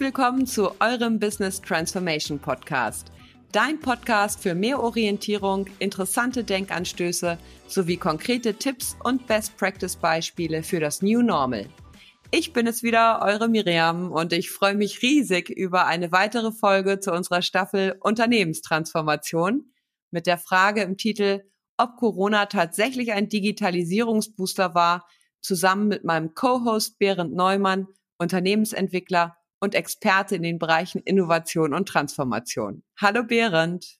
willkommen zu eurem Business Transformation Podcast. Dein Podcast für mehr Orientierung, interessante Denkanstöße sowie konkrete Tipps und Best Practice Beispiele für das New Normal. Ich bin es wieder, eure Miriam, und ich freue mich riesig über eine weitere Folge zu unserer Staffel Unternehmenstransformation mit der Frage im Titel, ob Corona tatsächlich ein Digitalisierungsbooster war, zusammen mit meinem Co-Host Berend Neumann, Unternehmensentwickler und Experte in den Bereichen Innovation und Transformation. Hallo Berend.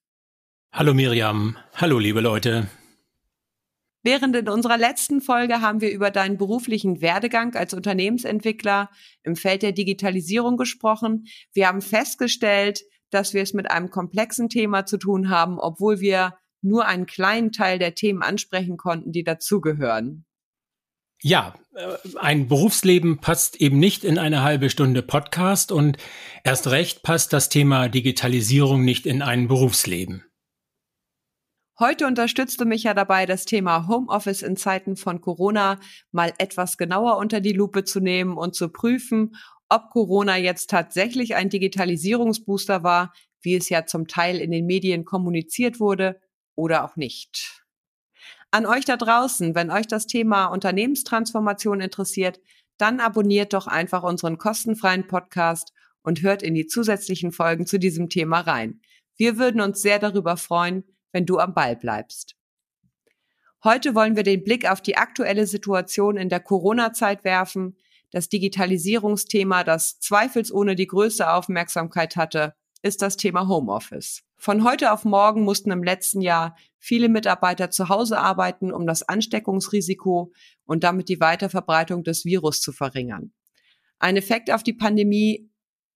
Hallo Miriam. Hallo liebe Leute. Während in unserer letzten Folge haben wir über deinen beruflichen Werdegang als Unternehmensentwickler im Feld der Digitalisierung gesprochen. Wir haben festgestellt, dass wir es mit einem komplexen Thema zu tun haben, obwohl wir nur einen kleinen Teil der Themen ansprechen konnten, die dazugehören. Ja, äh, ein Berufsleben passt eben nicht in eine halbe Stunde Podcast und erst recht passt das Thema Digitalisierung nicht in ein Berufsleben. Heute unterstützt du mich ja dabei, das Thema Homeoffice in Zeiten von Corona mal etwas genauer unter die Lupe zu nehmen und zu prüfen, ob Corona jetzt tatsächlich ein Digitalisierungsbooster war, wie es ja zum Teil in den Medien kommuniziert wurde, oder auch nicht. An euch da draußen, wenn euch das Thema Unternehmenstransformation interessiert, dann abonniert doch einfach unseren kostenfreien Podcast und hört in die zusätzlichen Folgen zu diesem Thema rein. Wir würden uns sehr darüber freuen, wenn du am Ball bleibst. Heute wollen wir den Blick auf die aktuelle Situation in der Corona-Zeit werfen, das Digitalisierungsthema, das zweifelsohne die größte Aufmerksamkeit hatte, ist das Thema Homeoffice. Von heute auf morgen mussten im letzten Jahr viele Mitarbeiter zu Hause arbeiten, um das Ansteckungsrisiko und damit die Weiterverbreitung des Virus zu verringern. Ein Effekt auf die Pandemie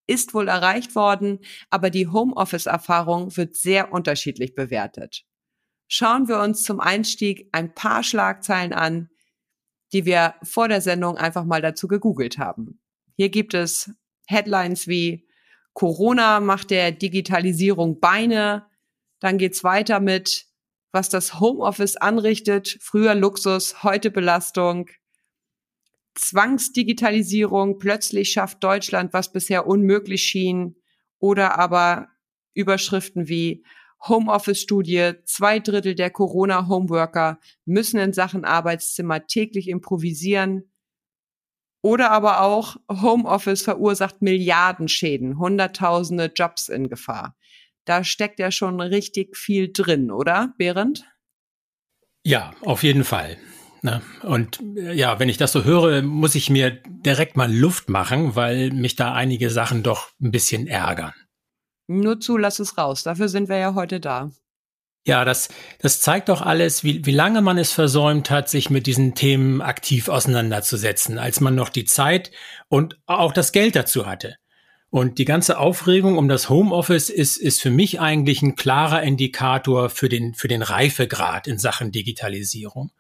ist wohl erreicht worden, aber die Homeoffice-Erfahrung wird sehr unterschiedlich bewertet. Schauen wir uns zum Einstieg ein paar Schlagzeilen an, die wir vor der Sendung einfach mal dazu gegoogelt haben. Hier gibt es Headlines wie Corona macht der Digitalisierung Beine. Dann geht's weiter mit, was das Homeoffice anrichtet. Früher Luxus, heute Belastung. Zwangsdigitalisierung. Plötzlich schafft Deutschland, was bisher unmöglich schien. Oder aber Überschriften wie Homeoffice-Studie. Zwei Drittel der Corona-Homeworker müssen in Sachen Arbeitszimmer täglich improvisieren. Oder aber auch Homeoffice verursacht Milliardenschäden, hunderttausende Jobs in Gefahr. Da steckt ja schon richtig viel drin, oder, Behrend? Ja, auf jeden Fall. Ne? Und äh, ja, wenn ich das so höre, muss ich mir direkt mal Luft machen, weil mich da einige Sachen doch ein bisschen ärgern. Nur zu, lass es raus. Dafür sind wir ja heute da. Ja, das, das zeigt doch alles, wie, wie lange man es versäumt hat, sich mit diesen Themen aktiv auseinanderzusetzen, als man noch die Zeit und auch das Geld dazu hatte. Und die ganze Aufregung um das Homeoffice ist, ist für mich eigentlich ein klarer Indikator für den, für den Reifegrad in Sachen Digitalisierung.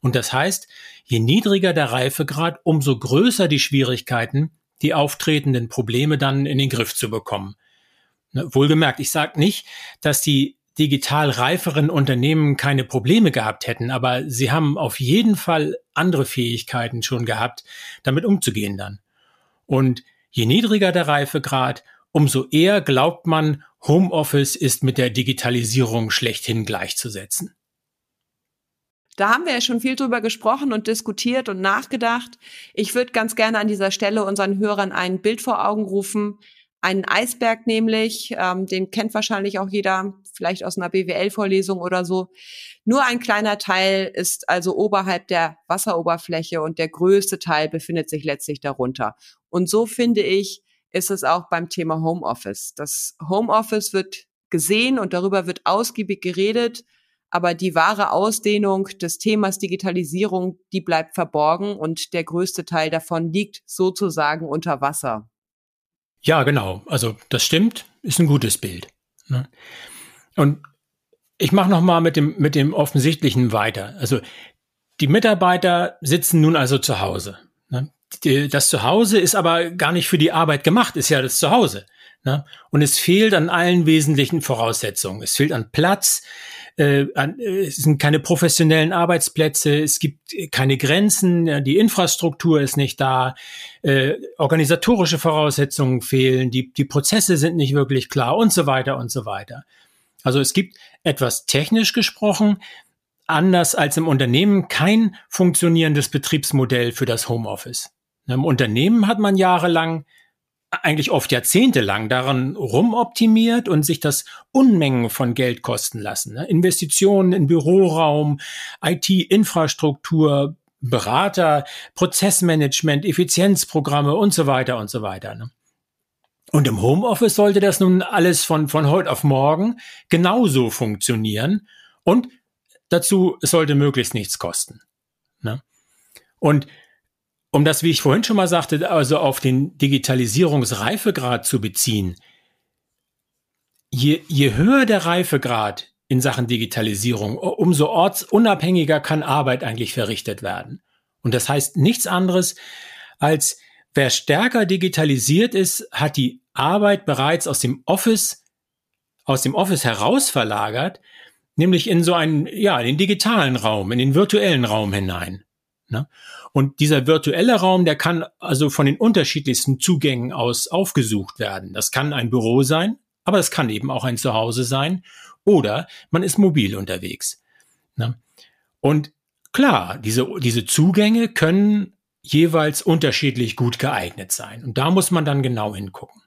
Und das heißt, je niedriger der Reifegrad, umso größer die Schwierigkeiten, die auftretenden Probleme dann in den Griff zu bekommen. Ne, wohlgemerkt, ich sage nicht, dass die digital reiferen Unternehmen keine Probleme gehabt hätten, aber sie haben auf jeden Fall andere Fähigkeiten schon gehabt, damit umzugehen dann. Und je niedriger der Reifegrad, umso eher glaubt man, Homeoffice ist mit der Digitalisierung schlechthin gleichzusetzen. Da haben wir ja schon viel drüber gesprochen und diskutiert und nachgedacht. Ich würde ganz gerne an dieser Stelle unseren Hörern ein Bild vor Augen rufen, einen Eisberg nämlich, ähm, den kennt wahrscheinlich auch jeder, vielleicht aus einer BWL-Vorlesung oder so. Nur ein kleiner Teil ist also oberhalb der Wasseroberfläche und der größte Teil befindet sich letztlich darunter. Und so finde ich, ist es auch beim Thema Homeoffice. Das Homeoffice wird gesehen und darüber wird ausgiebig geredet, aber die wahre Ausdehnung des Themas Digitalisierung, die bleibt verborgen und der größte Teil davon liegt sozusagen unter Wasser. Ja, genau. Also das stimmt, ist ein gutes Bild. Ne? Und ich mache noch mal mit dem mit dem offensichtlichen weiter. Also die Mitarbeiter sitzen nun also zu Hause. Ne? Das Zuhause ist aber gar nicht für die Arbeit gemacht, ist ja das Zuhause. Ne? Und es fehlt an allen wesentlichen Voraussetzungen. Es fehlt an Platz, äh, es sind keine professionellen Arbeitsplätze, es gibt keine Grenzen, die Infrastruktur ist nicht da, äh, organisatorische Voraussetzungen fehlen, die, die Prozesse sind nicht wirklich klar und so weiter und so weiter. Also es gibt etwas technisch gesprochen, anders als im Unternehmen, kein funktionierendes Betriebsmodell für das Homeoffice. Im Unternehmen hat man jahrelang eigentlich oft jahrzehntelang daran rumoptimiert und sich das Unmengen von Geld kosten lassen. Ne? Investitionen in Büroraum, IT-Infrastruktur, Berater, Prozessmanagement, Effizienzprogramme und so weiter und so weiter. Ne? Und im Homeoffice sollte das nun alles von, von heute auf morgen genauso funktionieren und dazu sollte möglichst nichts kosten. Ne? Und um das, wie ich vorhin schon mal sagte, also auf den Digitalisierungsreifegrad zu beziehen, je, je höher der Reifegrad in Sachen Digitalisierung, umso ortsunabhängiger kann Arbeit eigentlich verrichtet werden. Und das heißt nichts anderes als, wer stärker digitalisiert ist, hat die Arbeit bereits aus dem Office, aus dem Office heraus verlagert, nämlich in so einen, ja, den digitalen Raum, in den virtuellen Raum hinein. Ne? Und dieser virtuelle Raum, der kann also von den unterschiedlichsten Zugängen aus aufgesucht werden. Das kann ein Büro sein, aber es kann eben auch ein Zuhause sein oder man ist mobil unterwegs. Ne? Und klar, diese, diese Zugänge können jeweils unterschiedlich gut geeignet sein. Und da muss man dann genau hingucken.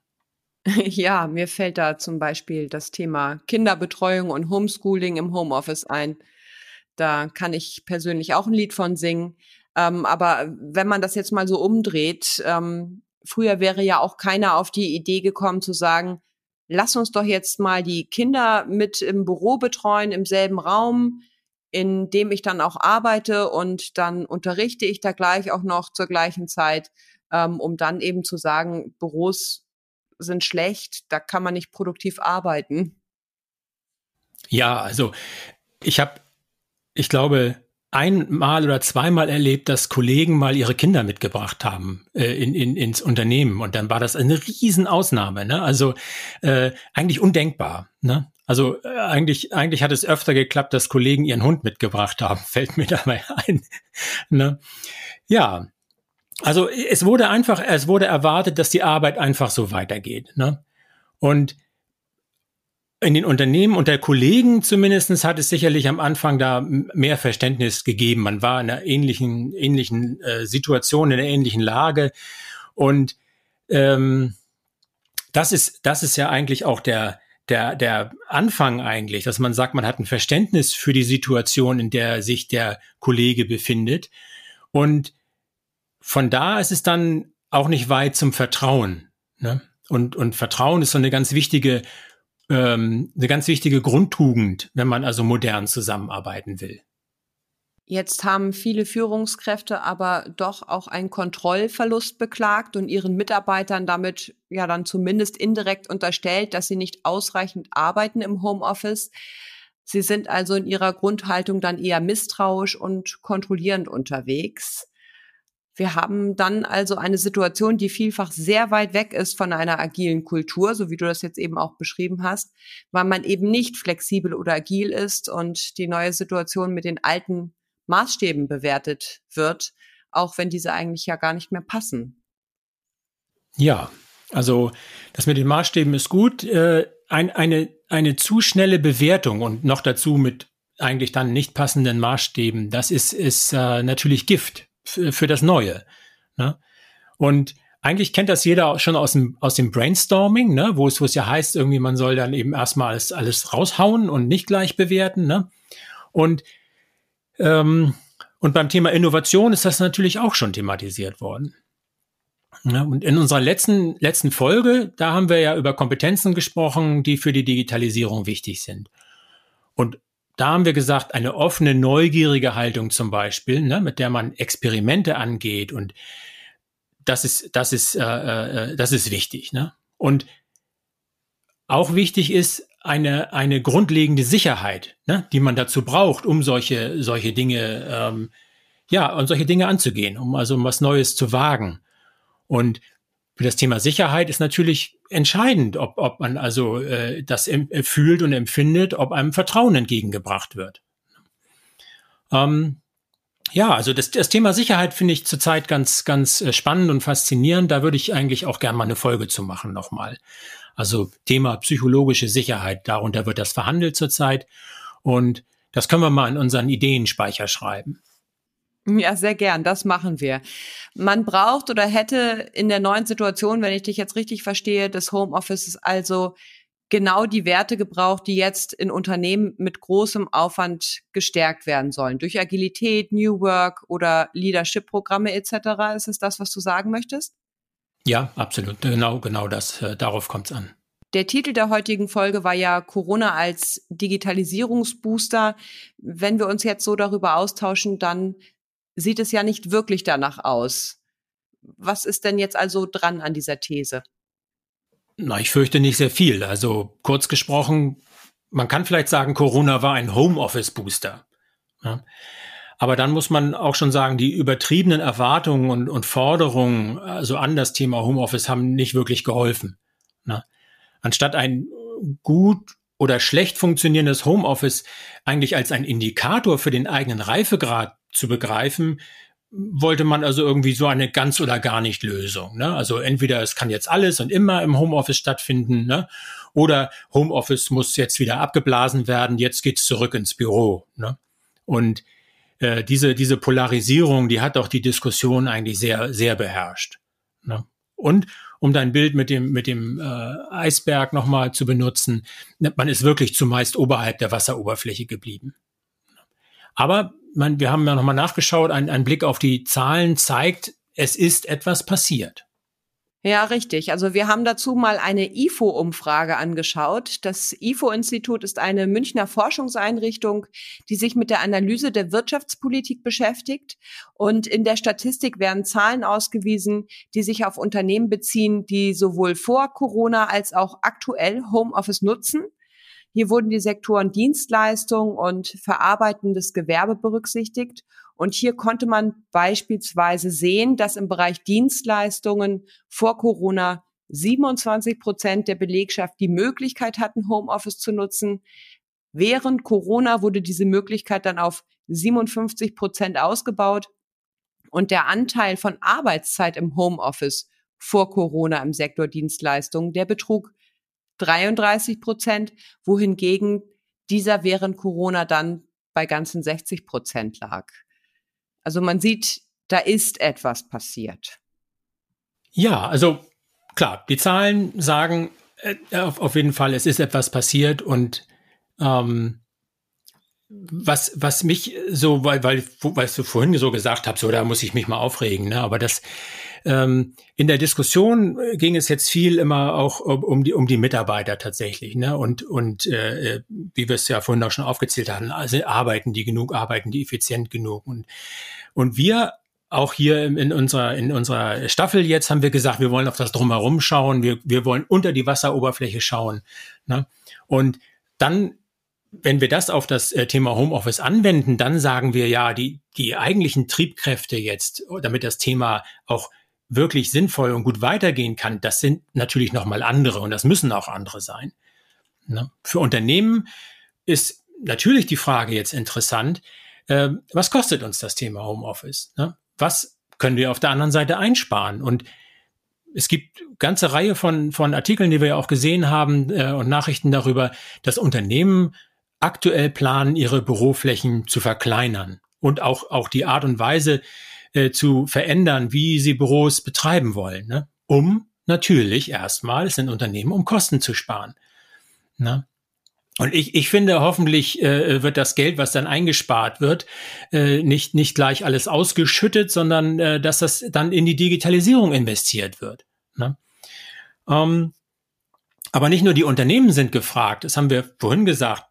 Ja, mir fällt da zum Beispiel das Thema Kinderbetreuung und Homeschooling im Homeoffice ein. Da kann ich persönlich auch ein Lied von singen. Ähm, aber wenn man das jetzt mal so umdreht, ähm, früher wäre ja auch keiner auf die Idee gekommen zu sagen, lass uns doch jetzt mal die Kinder mit im Büro betreuen, im selben Raum, in dem ich dann auch arbeite und dann unterrichte ich da gleich auch noch zur gleichen Zeit, ähm, um dann eben zu sagen, Büros sind schlecht, da kann man nicht produktiv arbeiten. Ja, also ich habe, ich glaube, einmal oder zweimal erlebt, dass Kollegen mal ihre Kinder mitgebracht haben äh, in, in, ins Unternehmen und dann war das eine Riesenausnahme. Ne? Also äh, eigentlich undenkbar. Ne? Also äh, eigentlich, eigentlich hat es öfter geklappt, dass Kollegen ihren Hund mitgebracht haben, fällt mir dabei ein. ne? Ja, also es wurde einfach, es wurde erwartet, dass die Arbeit einfach so weitergeht. Ne? Und in den Unternehmen und der Kollegen zumindestens hat es sicherlich am Anfang da mehr Verständnis gegeben. Man war in einer ähnlichen, ähnlichen äh, Situation, in einer ähnlichen Lage. Und ähm, das ist, das ist ja eigentlich auch der, der, der Anfang eigentlich, dass man sagt, man hat ein Verständnis für die Situation, in der sich der Kollege befindet. Und von da ist es dann auch nicht weit zum Vertrauen. Ne? Und, und Vertrauen ist so eine ganz wichtige ähm, eine ganz wichtige Grundtugend, wenn man also modern zusammenarbeiten will. Jetzt haben viele Führungskräfte aber doch auch einen Kontrollverlust beklagt und ihren Mitarbeitern damit ja dann zumindest indirekt unterstellt, dass sie nicht ausreichend arbeiten im Homeoffice. Sie sind also in ihrer Grundhaltung dann eher misstrauisch und kontrollierend unterwegs. Wir haben dann also eine Situation, die vielfach sehr weit weg ist von einer agilen Kultur, so wie du das jetzt eben auch beschrieben hast, weil man eben nicht flexibel oder agil ist und die neue Situation mit den alten Maßstäben bewertet wird, auch wenn diese eigentlich ja gar nicht mehr passen. Ja, also das mit den Maßstäben ist gut. Äh, ein, eine, eine zu schnelle Bewertung und noch dazu mit eigentlich dann nicht passenden Maßstäben, das ist, ist äh, natürlich Gift für das Neue. Ne? Und eigentlich kennt das jeder schon aus dem, aus dem Brainstorming, ne? wo, es, wo es ja heißt, irgendwie man soll dann eben erstmal alles, alles raushauen und nicht gleich bewerten. Ne? Und, ähm, und beim Thema Innovation ist das natürlich auch schon thematisiert worden. Ja, und in unserer letzten, letzten Folge, da haben wir ja über Kompetenzen gesprochen, die für die Digitalisierung wichtig sind. Und da haben wir gesagt, eine offene, neugierige Haltung zum Beispiel, ne, mit der man Experimente angeht und das ist, das ist, äh, äh, das ist wichtig. Ne? Und auch wichtig ist eine, eine grundlegende Sicherheit, ne, die man dazu braucht, um solche, solche Dinge, ähm, ja, um solche Dinge anzugehen, um also um was Neues zu wagen. Und für das Thema Sicherheit ist natürlich entscheidend, ob, ob man also äh, das äh, fühlt und empfindet, ob einem Vertrauen entgegengebracht wird. Ähm, ja, also das, das Thema Sicherheit finde ich zurzeit ganz, ganz äh, spannend und faszinierend. Da würde ich eigentlich auch gerne mal eine Folge zu machen nochmal. Also Thema psychologische Sicherheit, darunter wird das verhandelt zurzeit. Und das können wir mal in unseren Ideenspeicher schreiben. Ja, sehr gern. Das machen wir. Man braucht oder hätte in der neuen Situation, wenn ich dich jetzt richtig verstehe, des Homeoffices also genau die Werte gebraucht, die jetzt in Unternehmen mit großem Aufwand gestärkt werden sollen. Durch Agilität, New Work oder Leadership-Programme etc. Ist es das, was du sagen möchtest? Ja, absolut. Genau, genau das. Äh, darauf kommt es an. Der Titel der heutigen Folge war ja Corona als Digitalisierungsbooster. Wenn wir uns jetzt so darüber austauschen, dann sieht es ja nicht wirklich danach aus. Was ist denn jetzt also dran an dieser These? Na, ich fürchte nicht sehr viel. Also kurz gesprochen, man kann vielleicht sagen, Corona war ein Homeoffice-Booster. Ja. Aber dann muss man auch schon sagen, die übertriebenen Erwartungen und, und Forderungen also an das Thema Homeoffice haben nicht wirklich geholfen. Na. Anstatt ein gut oder schlecht funktionierendes Homeoffice eigentlich als ein Indikator für den eigenen Reifegrad zu begreifen, wollte man also irgendwie so eine ganz oder gar nicht Lösung. Ne? Also entweder es kann jetzt alles und immer im Homeoffice stattfinden, ne? oder Homeoffice muss jetzt wieder abgeblasen werden, jetzt geht's zurück ins Büro. Ne? Und äh, diese, diese Polarisierung, die hat auch die Diskussion eigentlich sehr, sehr beherrscht. Ne? Und um dein Bild mit dem, mit dem äh, Eisberg nochmal zu benutzen, man ist wirklich zumeist oberhalb der Wasseroberfläche geblieben. Aber man, wir haben ja nochmal nachgeschaut, ein, ein Blick auf die Zahlen zeigt, es ist etwas passiert. Ja, richtig. Also wir haben dazu mal eine IFO-Umfrage angeschaut. Das IFO-Institut ist eine Münchner Forschungseinrichtung, die sich mit der Analyse der Wirtschaftspolitik beschäftigt. Und in der Statistik werden Zahlen ausgewiesen, die sich auf Unternehmen beziehen, die sowohl vor Corona als auch aktuell Homeoffice nutzen. Hier wurden die Sektoren Dienstleistung und verarbeitendes Gewerbe berücksichtigt. Und hier konnte man beispielsweise sehen, dass im Bereich Dienstleistungen vor Corona 27 Prozent der Belegschaft die Möglichkeit hatten, Homeoffice zu nutzen. Während Corona wurde diese Möglichkeit dann auf 57 Prozent ausgebaut. Und der Anteil von Arbeitszeit im Homeoffice vor Corona im Sektor Dienstleistungen, der betrug 33 Prozent, wohingegen dieser während Corona dann bei ganzen 60 Prozent lag. Also man sieht, da ist etwas passiert. Ja, also klar, die Zahlen sagen äh, auf, auf jeden Fall, es ist etwas passiert und ähm, was, was mich so, weil, weil, weil du vorhin so gesagt hast, so da muss ich mich mal aufregen, ne? aber das ähm, in der Diskussion ging es jetzt viel immer auch um die, um die Mitarbeiter tatsächlich, ne? Und, und äh, wie wir es ja vorhin auch schon aufgezählt hatten, also arbeiten die genug, arbeiten die effizient genug. Und, und wir auch hier in unserer, in unserer Staffel jetzt haben wir gesagt, wir wollen auf das Drumherum schauen, wir, wir wollen unter die Wasseroberfläche schauen. Ne? Und dann wenn wir das auf das äh, Thema Homeoffice anwenden, dann sagen wir ja, die, die eigentlichen Triebkräfte jetzt, damit das Thema auch wirklich sinnvoll und gut weitergehen kann, das sind natürlich nochmal andere und das müssen auch andere sein. Ne? Für Unternehmen ist natürlich die Frage jetzt interessant, äh, was kostet uns das Thema Homeoffice? Ne? Was können wir auf der anderen Seite einsparen? Und es gibt ganze Reihe von, von Artikeln, die wir ja auch gesehen haben äh, und Nachrichten darüber, dass Unternehmen aktuell planen, ihre Büroflächen zu verkleinern und auch, auch die Art und Weise, äh, zu verändern, wie sie Büros betreiben wollen, ne? um natürlich erstmal, es sind Unternehmen, um Kosten zu sparen. Ne? Und ich, ich finde, hoffentlich äh, wird das Geld, was dann eingespart wird, äh, nicht, nicht gleich alles ausgeschüttet, sondern äh, dass das dann in die Digitalisierung investiert wird. Ne? Ähm, aber nicht nur die Unternehmen sind gefragt, das haben wir vorhin gesagt,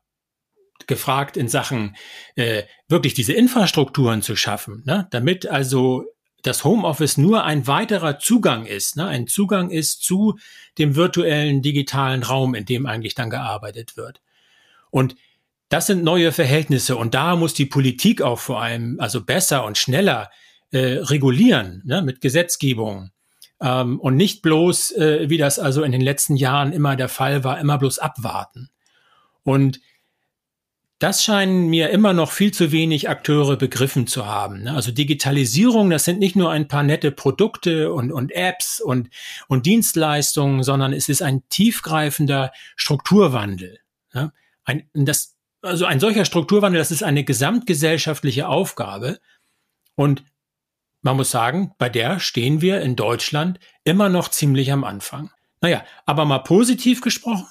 gefragt in Sachen äh, wirklich diese Infrastrukturen zu schaffen, ne? damit also das Homeoffice nur ein weiterer Zugang ist, ne? ein Zugang ist zu dem virtuellen digitalen Raum, in dem eigentlich dann gearbeitet wird. Und das sind neue Verhältnisse und da muss die Politik auch vor allem also besser und schneller äh, regulieren ne? mit Gesetzgebung. Ähm, und nicht bloß, äh, wie das also in den letzten Jahren immer der Fall war, immer bloß abwarten. Und das scheinen mir immer noch viel zu wenig Akteure begriffen zu haben. Ne? Also Digitalisierung, das sind nicht nur ein paar nette Produkte und, und Apps und, und Dienstleistungen, sondern es ist ein tiefgreifender Strukturwandel. Ne? Ein, das, also ein solcher Strukturwandel, das ist eine gesamtgesellschaftliche Aufgabe. Und man muss sagen, bei der stehen wir in Deutschland immer noch ziemlich am Anfang. Naja, aber mal positiv gesprochen,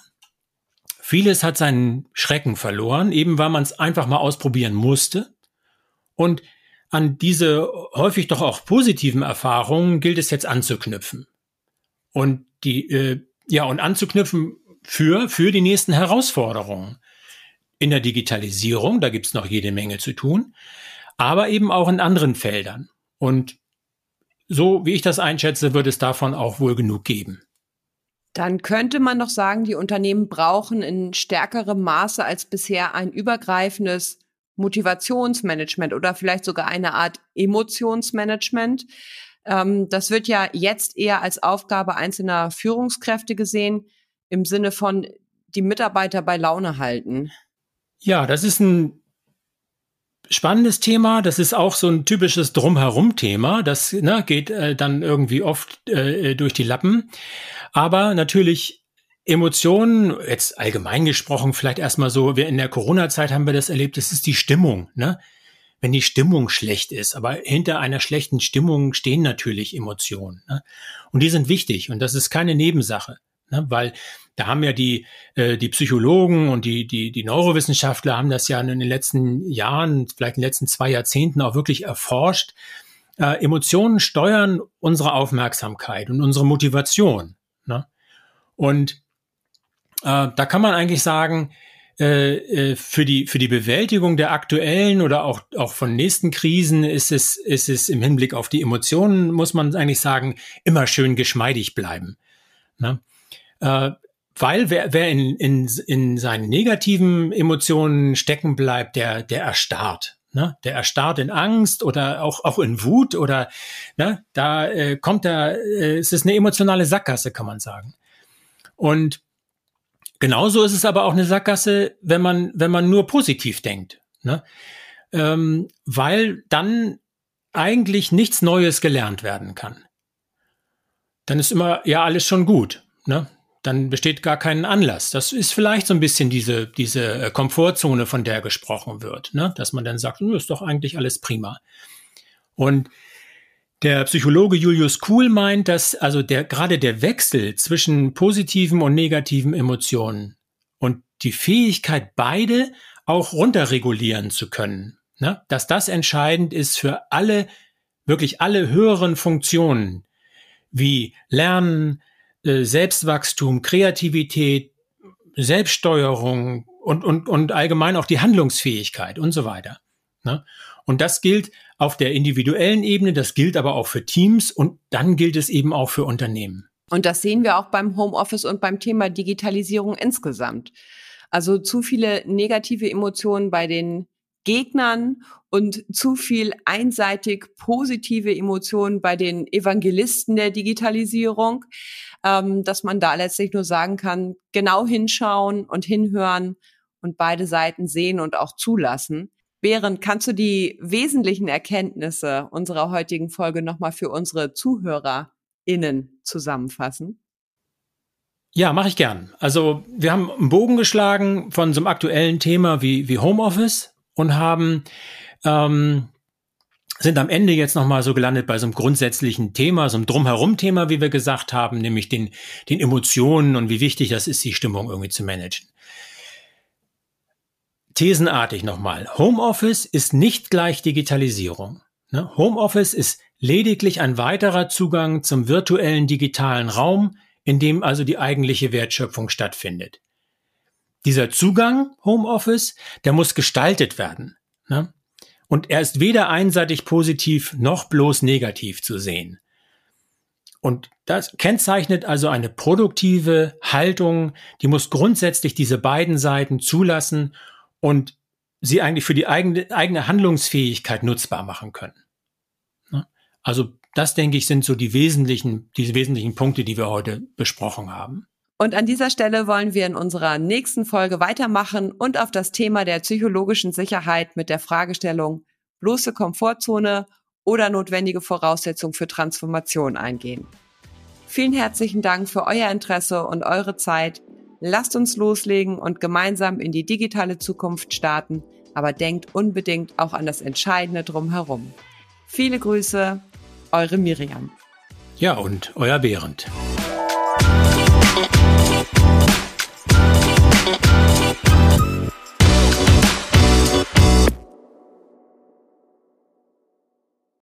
Vieles hat seinen Schrecken verloren, eben weil man es einfach mal ausprobieren musste. Und an diese häufig doch auch positiven Erfahrungen gilt es jetzt anzuknüpfen. Und die, äh, ja, und anzuknüpfen für, für die nächsten Herausforderungen. In der Digitalisierung, da gibt's noch jede Menge zu tun, aber eben auch in anderen Feldern. Und so wie ich das einschätze, wird es davon auch wohl genug geben. Dann könnte man noch sagen, die Unternehmen brauchen in stärkerem Maße als bisher ein übergreifendes Motivationsmanagement oder vielleicht sogar eine Art Emotionsmanagement. Ähm, das wird ja jetzt eher als Aufgabe einzelner Führungskräfte gesehen, im Sinne von die Mitarbeiter bei Laune halten. Ja, das ist ein spannendes Thema. Das ist auch so ein typisches Drumherum-Thema. Das ne, geht äh, dann irgendwie oft äh, durch die Lappen. Aber natürlich Emotionen, jetzt allgemein gesprochen, vielleicht erstmal so, wir in der Corona-Zeit haben wir das erlebt, das ist die Stimmung, ne? Wenn die Stimmung schlecht ist, aber hinter einer schlechten Stimmung stehen natürlich Emotionen. Ne? Und die sind wichtig und das ist keine Nebensache, ne? weil da haben ja die, äh, die Psychologen und die, die, die Neurowissenschaftler haben das ja in den letzten Jahren, vielleicht in den letzten zwei Jahrzehnten auch wirklich erforscht. Äh, Emotionen steuern unsere Aufmerksamkeit und unsere Motivation. Ne? Und äh, da kann man eigentlich sagen, äh, äh, für die für die Bewältigung der aktuellen oder auch auch von nächsten Krisen ist es ist es im Hinblick auf die Emotionen muss man eigentlich sagen immer schön geschmeidig bleiben, ne? Äh, weil wer, wer in, in, in seinen negativen Emotionen stecken bleibt, der der erstarrt, ne? Der erstarrt in Angst oder auch auch in Wut oder ne? Da äh, kommt da äh, es ist eine emotionale Sackgasse, kann man sagen. Und Genauso ist es aber auch eine Sackgasse, wenn man, wenn man nur positiv denkt. Ne? Ähm, weil dann eigentlich nichts Neues gelernt werden kann. Dann ist immer ja alles schon gut. Ne? Dann besteht gar keinen Anlass. Das ist vielleicht so ein bisschen diese, diese äh, Komfortzone, von der gesprochen wird. Ne? Dass man dann sagt, ist doch eigentlich alles prima. Und der Psychologe Julius Kuhl meint, dass also der, gerade der Wechsel zwischen positiven und negativen Emotionen und die Fähigkeit, beide auch runterregulieren zu können, ne, dass das entscheidend ist für alle, wirklich alle höheren Funktionen, wie Lernen, Selbstwachstum, Kreativität, Selbststeuerung und, und, und allgemein auch die Handlungsfähigkeit und so weiter. Ne? Und das gilt auf der individuellen Ebene, das gilt aber auch für Teams und dann gilt es eben auch für Unternehmen. Und das sehen wir auch beim Homeoffice und beim Thema Digitalisierung insgesamt. Also zu viele negative Emotionen bei den Gegnern und zu viel einseitig positive Emotionen bei den Evangelisten der Digitalisierung, ähm, dass man da letztlich nur sagen kann, genau hinschauen und hinhören und beide Seiten sehen und auch zulassen. Behrend, kannst du die wesentlichen Erkenntnisse unserer heutigen Folge nochmal für unsere ZuhörerInnen zusammenfassen? Ja, mache ich gern. Also wir haben einen Bogen geschlagen von so einem aktuellen Thema wie, wie Homeoffice und haben ähm, sind am Ende jetzt nochmal so gelandet bei so einem grundsätzlichen Thema, so einem Drumherum-Thema, wie wir gesagt haben, nämlich den, den Emotionen und wie wichtig das ist, die Stimmung irgendwie zu managen. Thesenartig nochmal. Homeoffice ist nicht gleich Digitalisierung. Ne? Homeoffice ist lediglich ein weiterer Zugang zum virtuellen digitalen Raum, in dem also die eigentliche Wertschöpfung stattfindet. Dieser Zugang, Homeoffice, der muss gestaltet werden. Ne? Und er ist weder einseitig positiv noch bloß negativ zu sehen. Und das kennzeichnet also eine produktive Haltung, die muss grundsätzlich diese beiden Seiten zulassen und sie eigentlich für die eigene, eigene Handlungsfähigkeit nutzbar machen können. Ne? Also Das, denke ich, sind so die wesentlichen, diese wesentlichen Punkte, die wir heute besprochen haben. Und an dieser Stelle wollen wir in unserer nächsten Folge weitermachen und auf das Thema der psychologischen Sicherheit mit der Fragestellung bloße Komfortzone oder notwendige Voraussetzung für Transformation eingehen. Vielen herzlichen Dank für euer Interesse und eure Zeit. Lasst uns loslegen und gemeinsam in die digitale Zukunft starten, aber denkt unbedingt auch an das Entscheidende drumherum. Viele Grüße, eure Miriam. Ja, und euer Behrend.